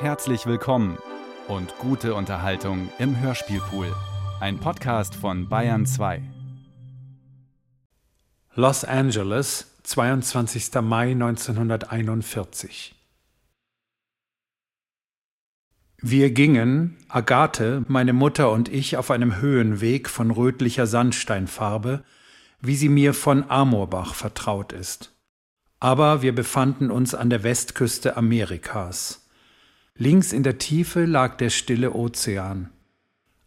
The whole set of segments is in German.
Herzlich willkommen und gute Unterhaltung im Hörspielpool. Ein Podcast von Bayern 2. Los Angeles, 22. Mai 1941. Wir gingen, Agathe, meine Mutter und ich, auf einem Höhenweg von rötlicher Sandsteinfarbe, wie sie mir von Amorbach vertraut ist. Aber wir befanden uns an der Westküste Amerikas. Links in der Tiefe lag der stille Ozean.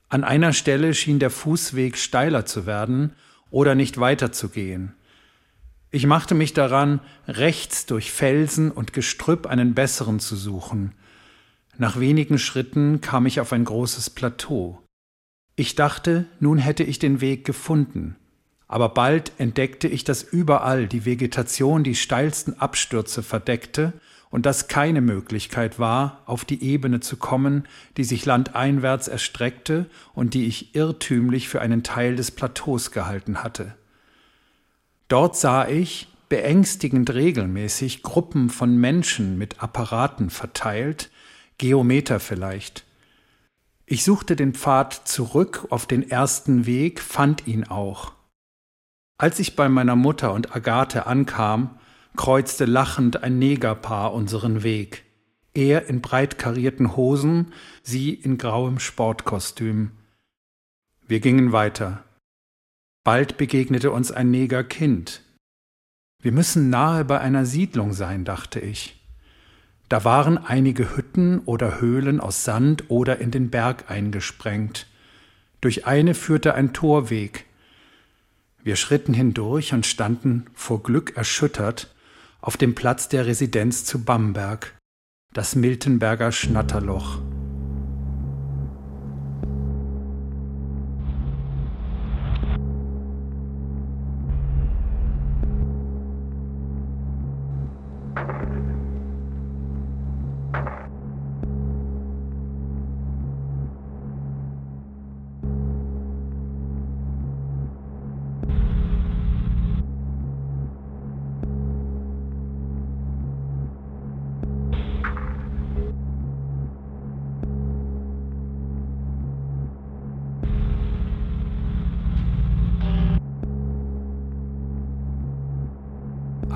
An einer Stelle schien der Fußweg steiler zu werden oder nicht weiterzugehen. Ich machte mich daran, rechts durch Felsen und Gestrüpp einen besseren zu suchen. Nach wenigen Schritten kam ich auf ein großes Plateau. Ich dachte, nun hätte ich den Weg gefunden, aber bald entdeckte ich, dass überall die Vegetation die steilsten Abstürze verdeckte und dass keine Möglichkeit war, auf die Ebene zu kommen, die sich landeinwärts erstreckte und die ich irrtümlich für einen Teil des Plateaus gehalten hatte. Dort sah ich, beängstigend regelmäßig, Gruppen von Menschen mit Apparaten verteilt, Geometer vielleicht. Ich suchte den Pfad zurück auf den ersten Weg, fand ihn auch. Als ich bei meiner Mutter und Agathe ankam, kreuzte lachend ein Negerpaar unseren Weg. Er in breit karierten Hosen, sie in grauem Sportkostüm. Wir gingen weiter. Bald begegnete uns ein Negerkind. Wir müssen nahe bei einer Siedlung sein, dachte ich. Da waren einige Hütten oder Höhlen aus Sand oder in den Berg eingesprengt. Durch eine führte ein Torweg. Wir schritten hindurch und standen vor Glück erschüttert auf dem Platz der Residenz zu Bamberg, das Miltenberger Schnatterloch.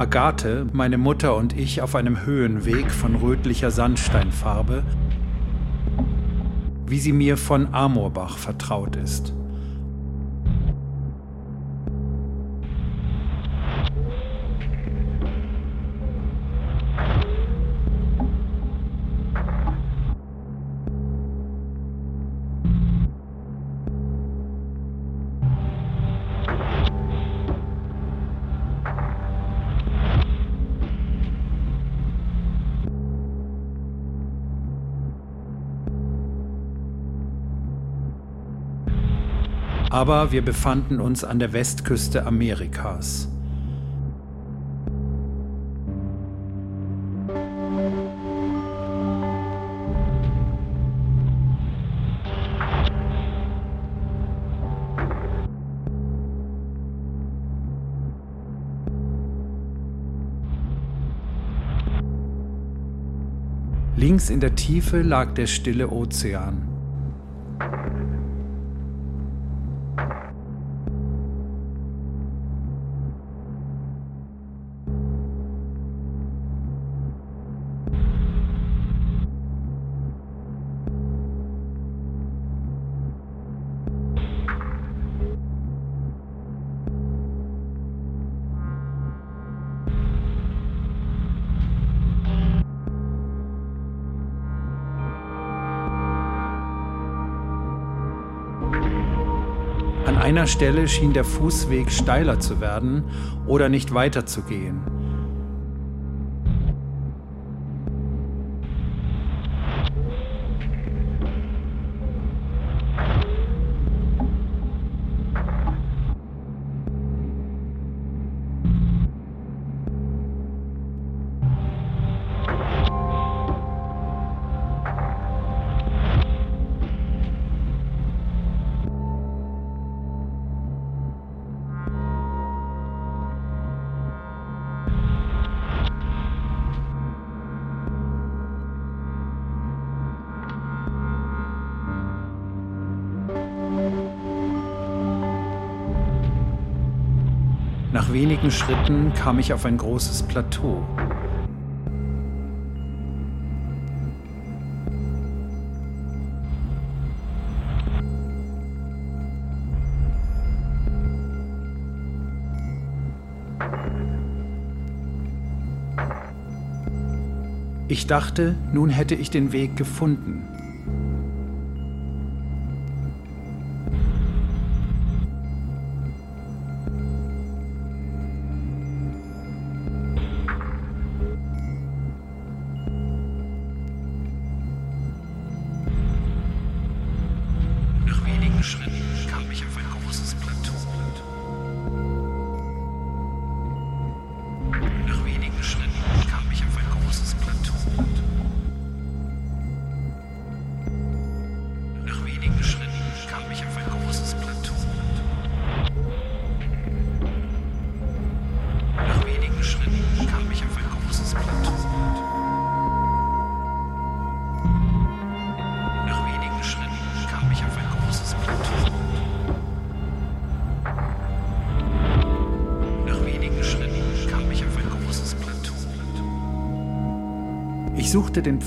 Agathe, meine Mutter und ich auf einem Höhenweg von rötlicher Sandsteinfarbe, wie sie mir von Amorbach vertraut ist. Aber wir befanden uns an der Westküste Amerikas. Links in der Tiefe lag der stille Ozean. Stelle schien der Fußweg steiler zu werden oder nicht weiterzugehen. Wenigen Schritten kam ich auf ein großes Plateau. Ich dachte, nun hätte ich den Weg gefunden.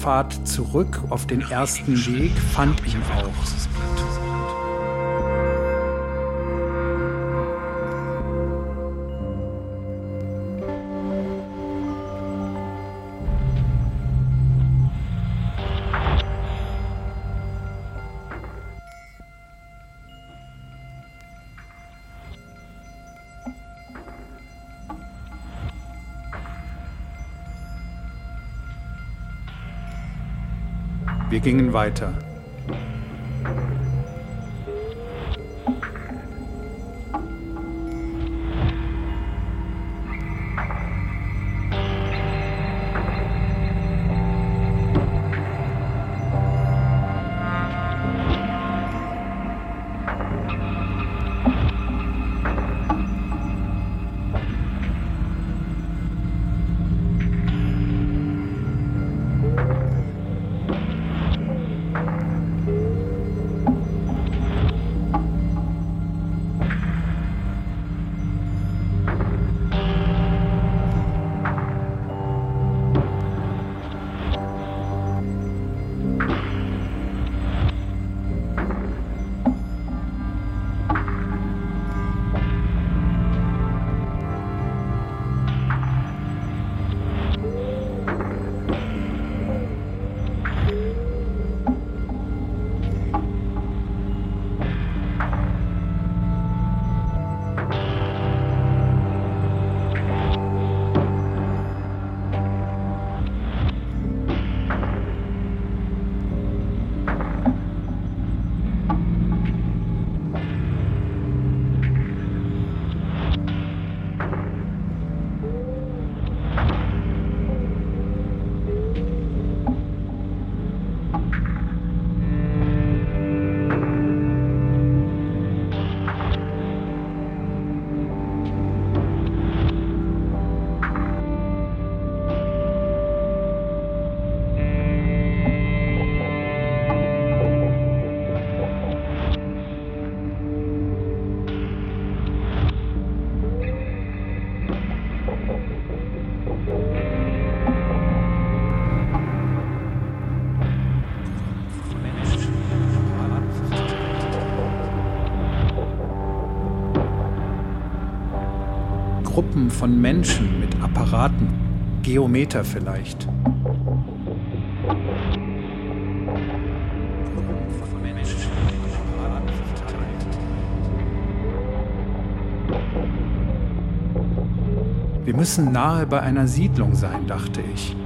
Pfad zurück auf den ersten Weg, fand ihn auch. Gingen weiter. Gruppen von Menschen mit Apparaten, Geometer vielleicht. Wir müssen nahe bei einer Siedlung sein, dachte ich.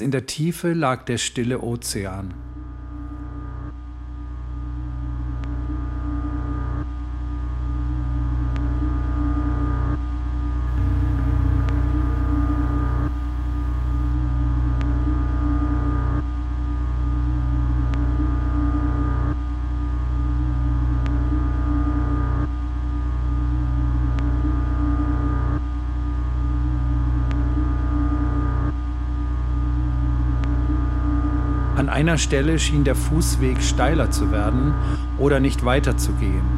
in der Tiefe lag der stille Ozean. einer Stelle schien der Fußweg steiler zu werden oder nicht weiterzugehen.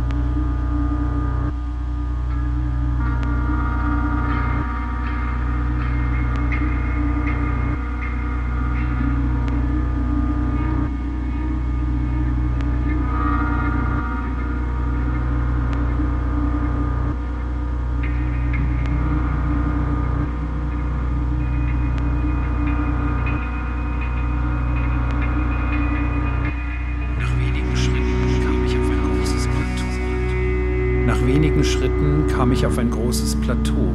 Nach wenigen Schritten kam ich auf ein großes Plateau.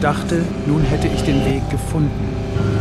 dachte, nun hätte ich den Weg gefunden.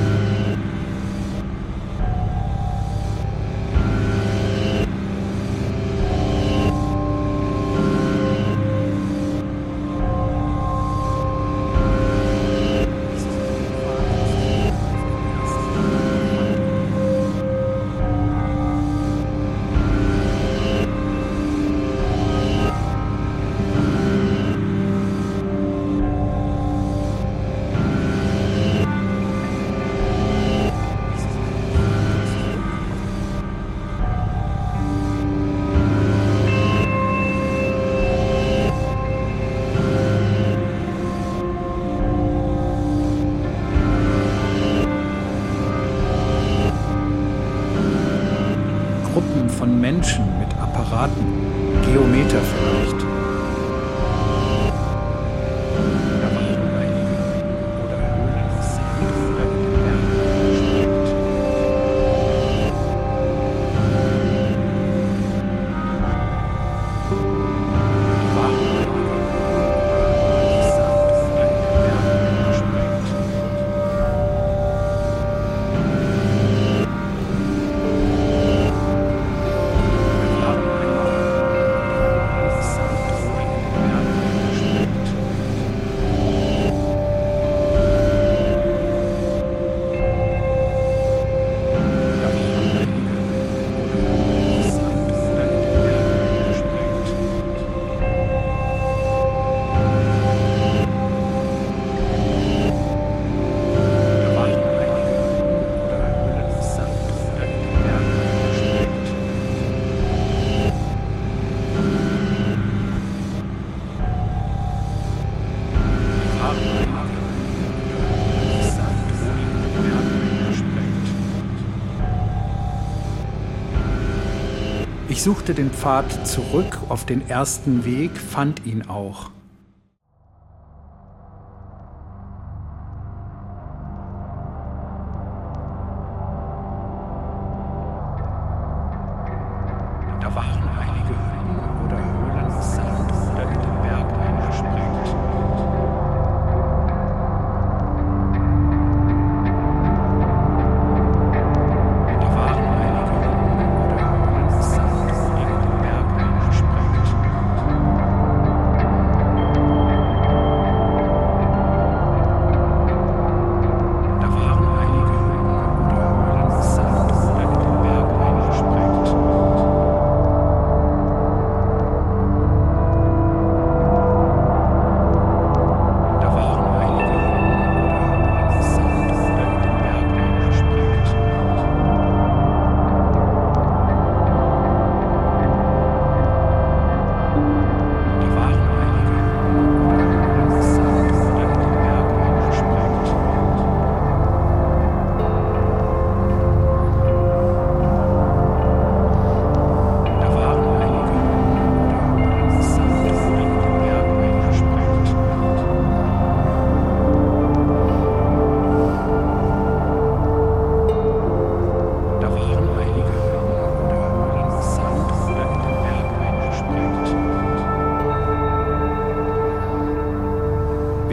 Ich suchte den Pfad zurück auf den ersten Weg, fand ihn auch.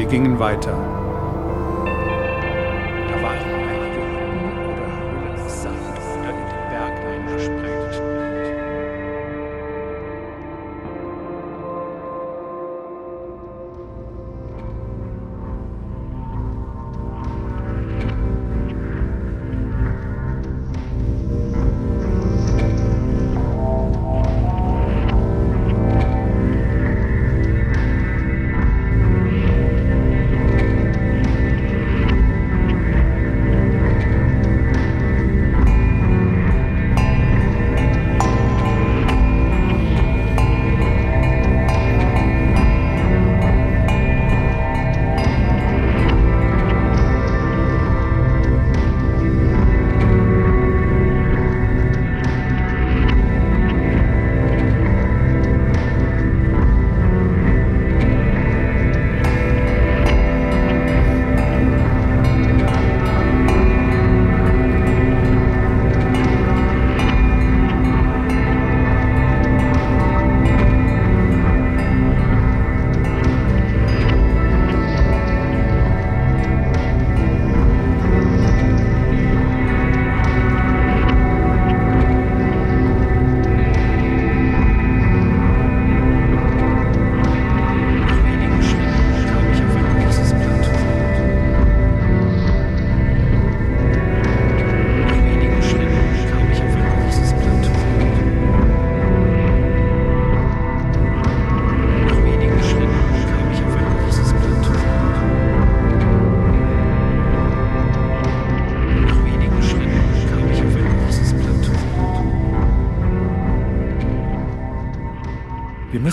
Gingen weiter.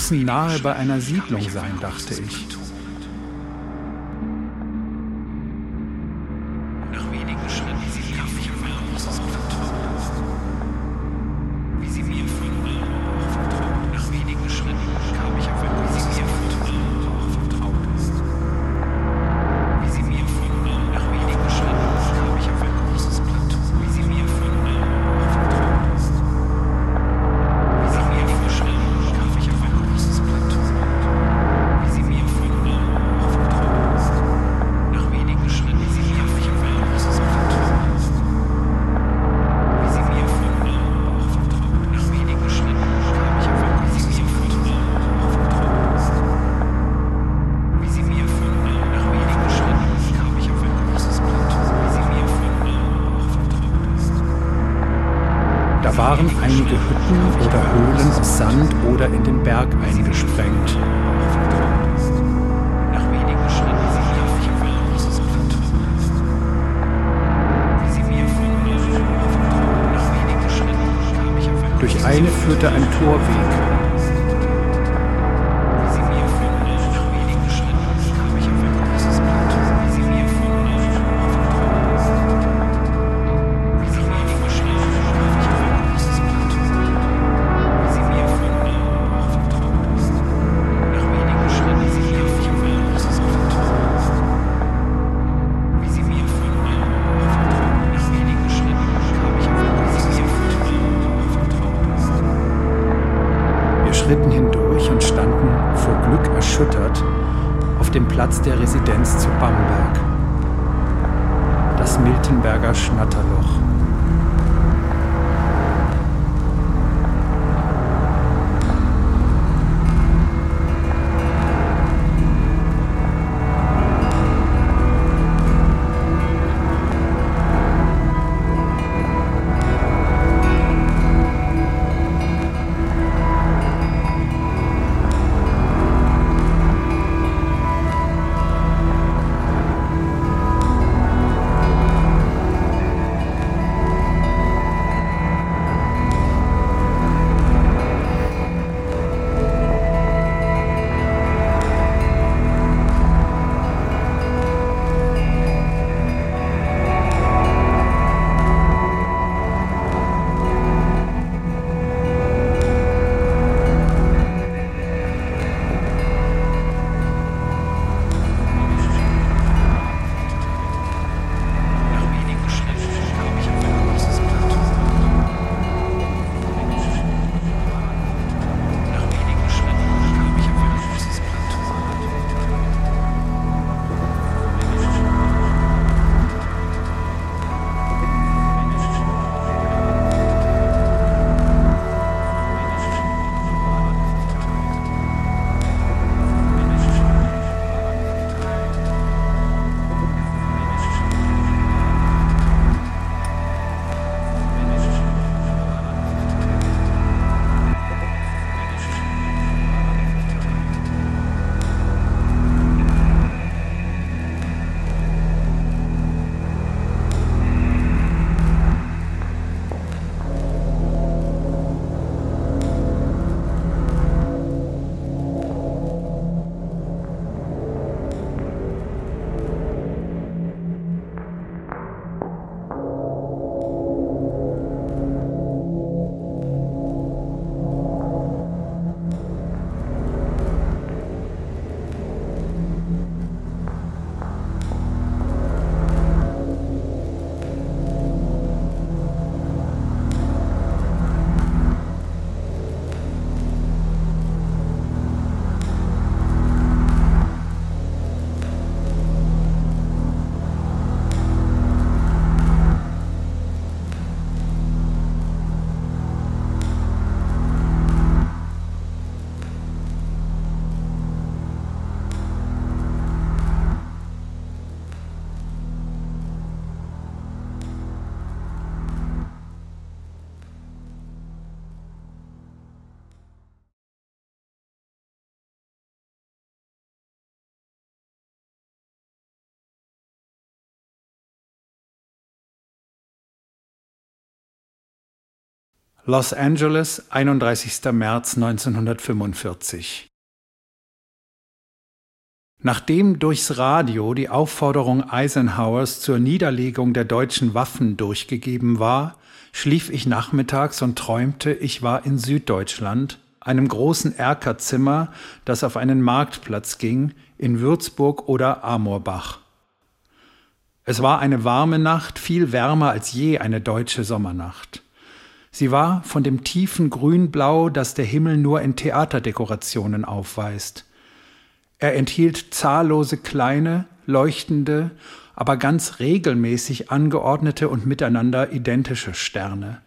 müssen nahe bei einer Siedlung sein, dachte ich. Platz der Residenz zu Bamberg. Das Miltenberger Schnatterloch. Los Angeles, 31. März 1945. Nachdem durchs Radio die Aufforderung Eisenhowers zur Niederlegung der deutschen Waffen durchgegeben war, schlief ich nachmittags und träumte, ich war in Süddeutschland, einem großen Erkerzimmer, das auf einen Marktplatz ging, in Würzburg oder Amorbach. Es war eine warme Nacht, viel wärmer als je eine deutsche Sommernacht. Sie war von dem tiefen Grünblau, das der Himmel nur in Theaterdekorationen aufweist. Er enthielt zahllose kleine, leuchtende, aber ganz regelmäßig angeordnete und miteinander identische Sterne.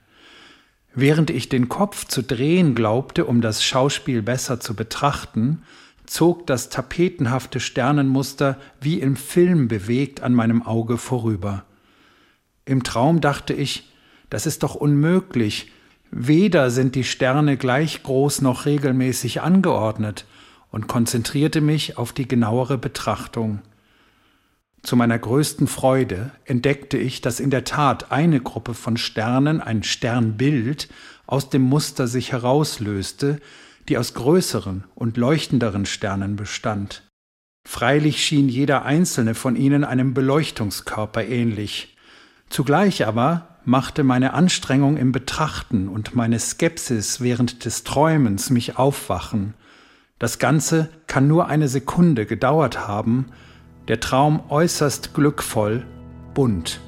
Während ich den Kopf zu drehen glaubte, um das Schauspiel besser zu betrachten, zog das tapetenhafte Sternenmuster wie im Film bewegt an meinem Auge vorüber. Im Traum dachte ich, das ist doch unmöglich. Weder sind die Sterne gleich groß noch regelmäßig angeordnet und konzentrierte mich auf die genauere Betrachtung. Zu meiner größten Freude entdeckte ich, dass in der Tat eine Gruppe von Sternen, ein Sternbild, aus dem Muster sich herauslöste, die aus größeren und leuchtenderen Sternen bestand. Freilich schien jeder einzelne von ihnen einem Beleuchtungskörper ähnlich. Zugleich aber machte meine Anstrengung im Betrachten und meine Skepsis während des Träumens mich aufwachen. Das Ganze kann nur eine Sekunde gedauert haben, der Traum äußerst glückvoll, bunt.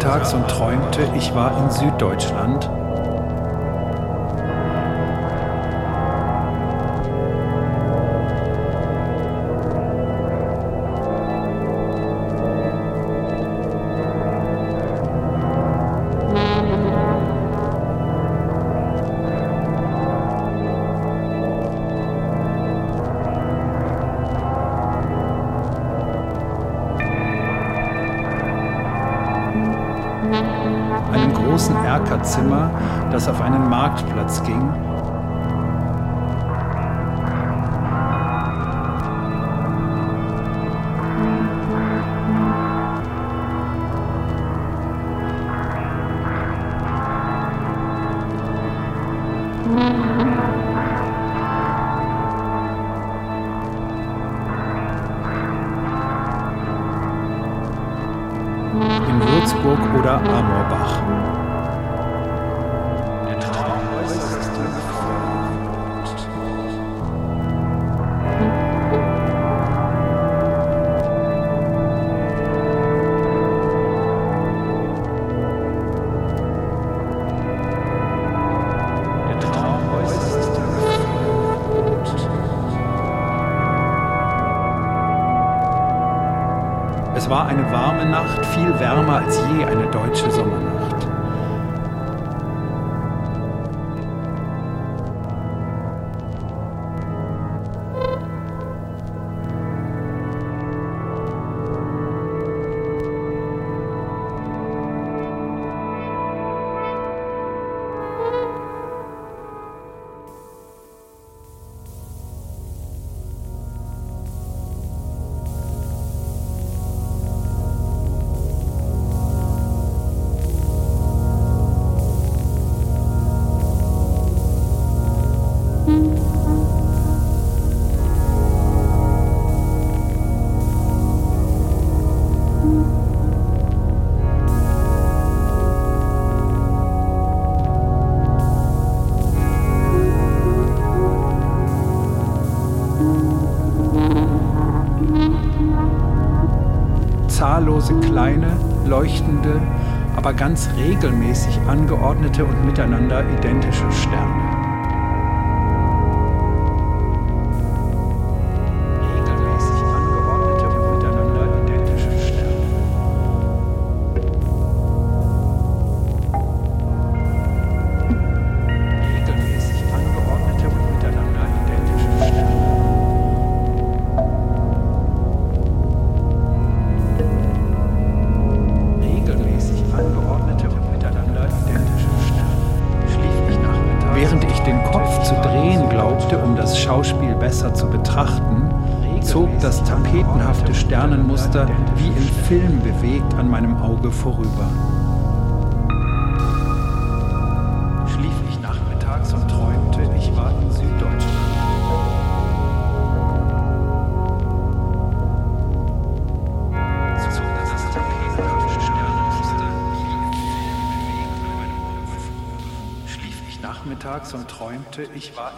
mittags und träumte, ich war in Süddeutschland. großen Erkerzimmer, das auf einen Marktplatz ging. zahllose kleine, leuchtende, aber ganz regelmäßig angeordnete und miteinander identische Sterne. Auge vorüber. Schlief ich nachmittags und träumte, ich war in Süddeutschland. So, Schlief ich nachmittags und träumte, ich war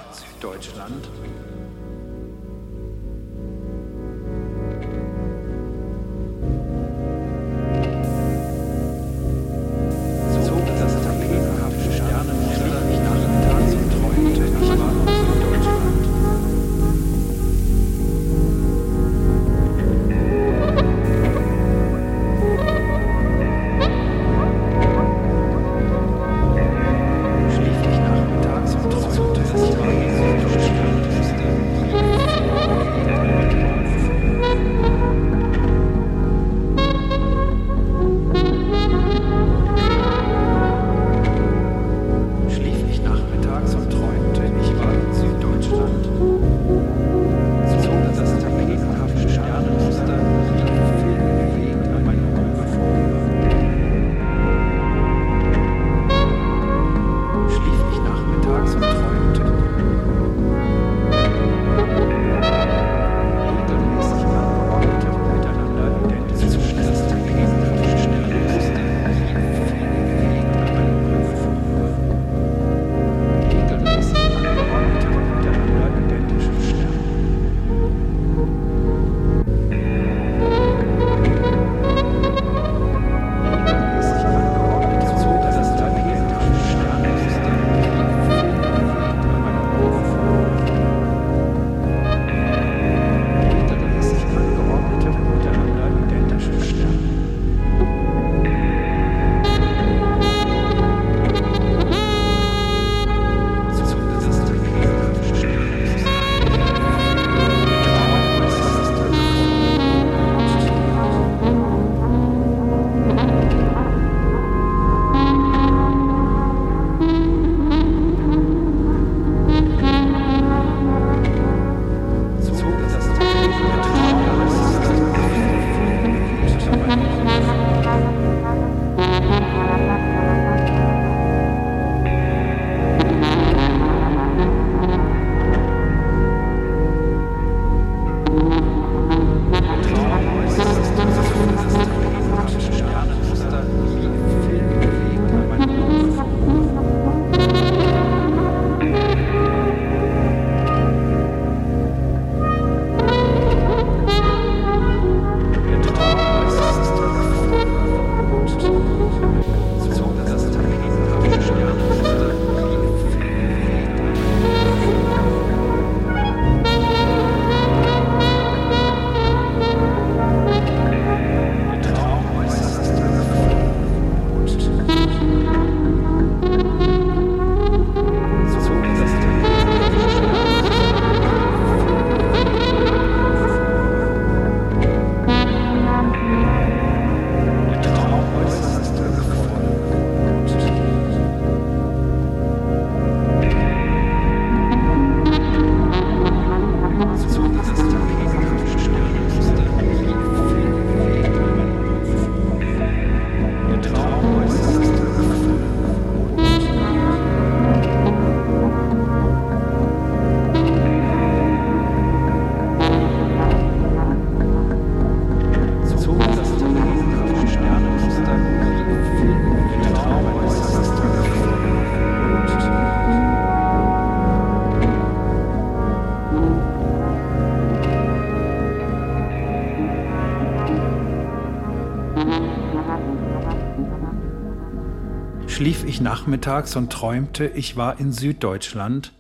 schlief ich nachmittags und träumte, ich war in Süddeutschland.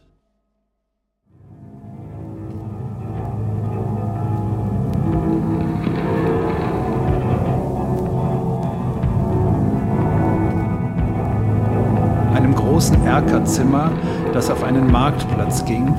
einem großen Erkerzimmer, das auf einen Marktplatz ging,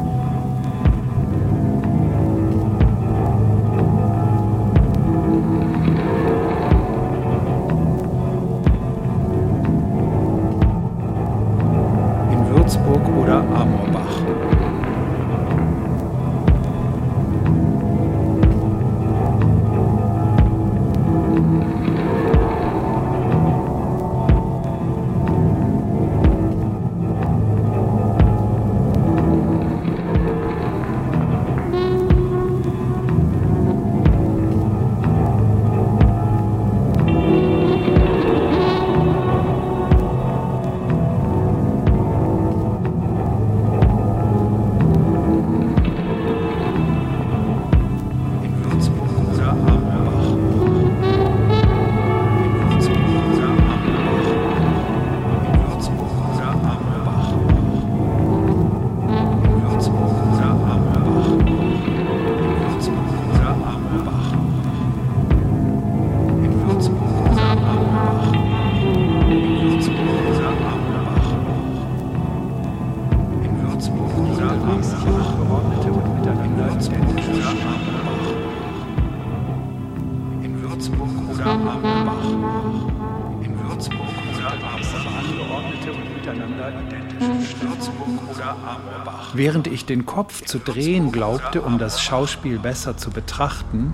Während ich den Kopf zu drehen glaubte, um das Schauspiel besser zu betrachten,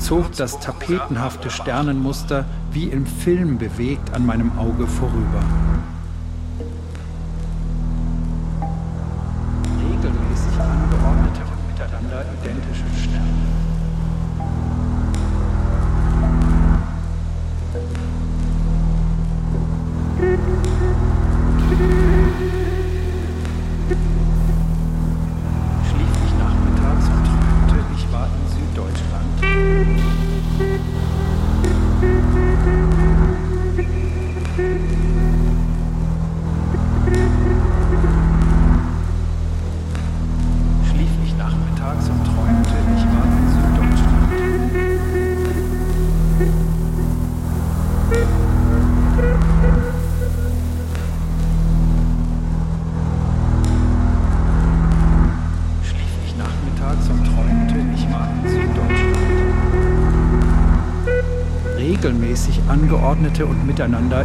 zog das tapetenhafte Sternenmuster wie im Film bewegt an meinem Auge vorüber. miteinander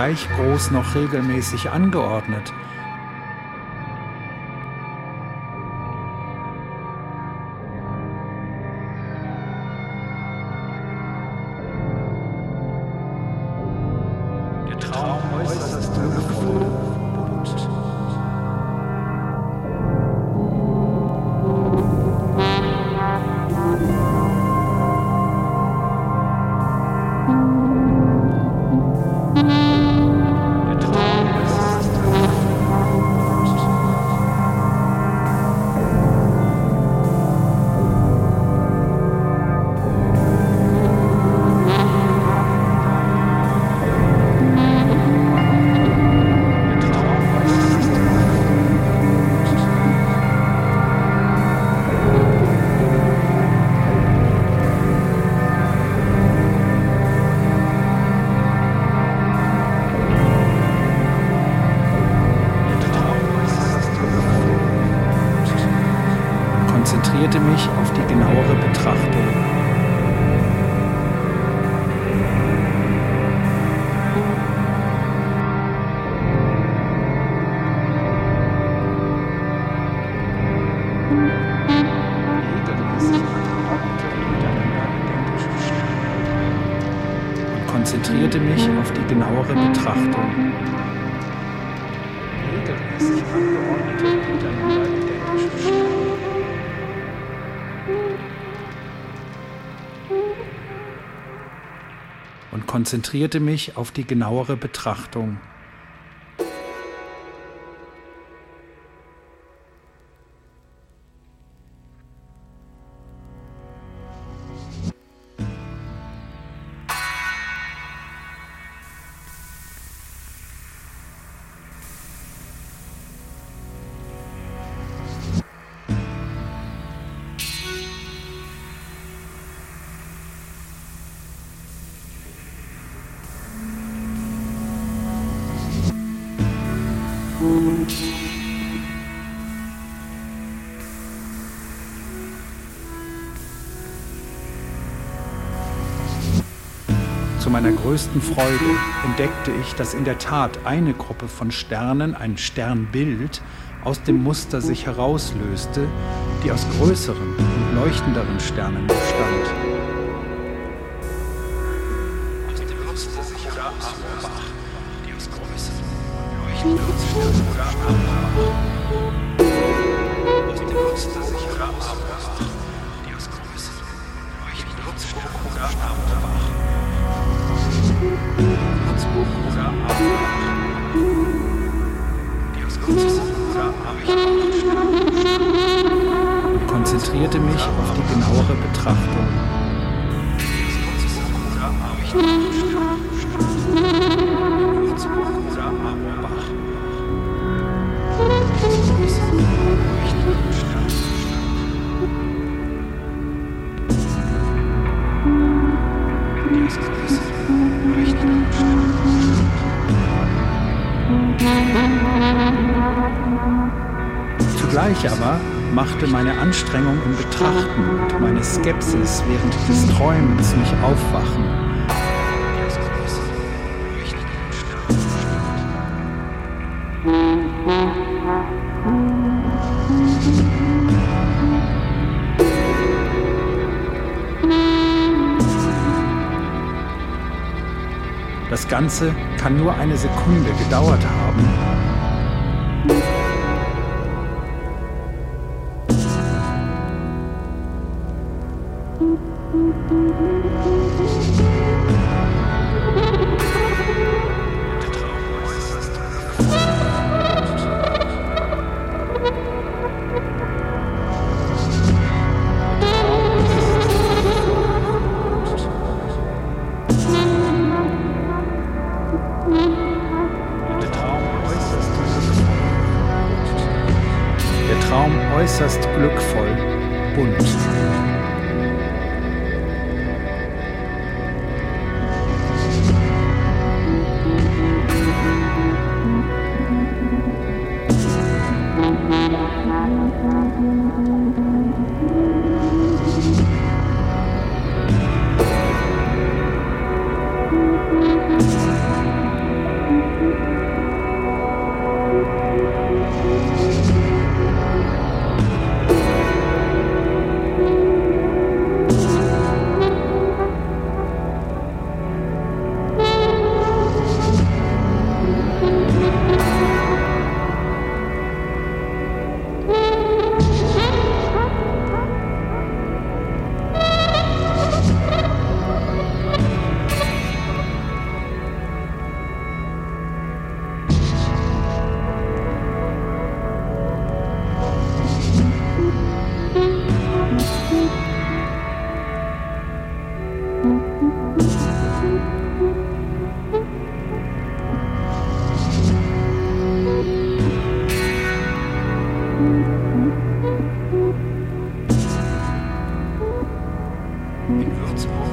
gleich groß noch regelmäßig angeordnet. Konzentrierte mich auf die genauere Betrachtung. Meiner größten Freude entdeckte ich, dass in der Tat eine Gruppe von Sternen, ein Sternbild, aus dem Muster sich herauslöste, die aus größeren und leuchtenderen Sternen bestand. Konzentrierte mich auf die genauere Betrachtung. Zugleich aber machte meine Anstrengung im Betrachten und meine Skepsis während des Träumens mich aufwachen. Das Ganze kann nur eine Sekunde gedauert haben. in Würzburg.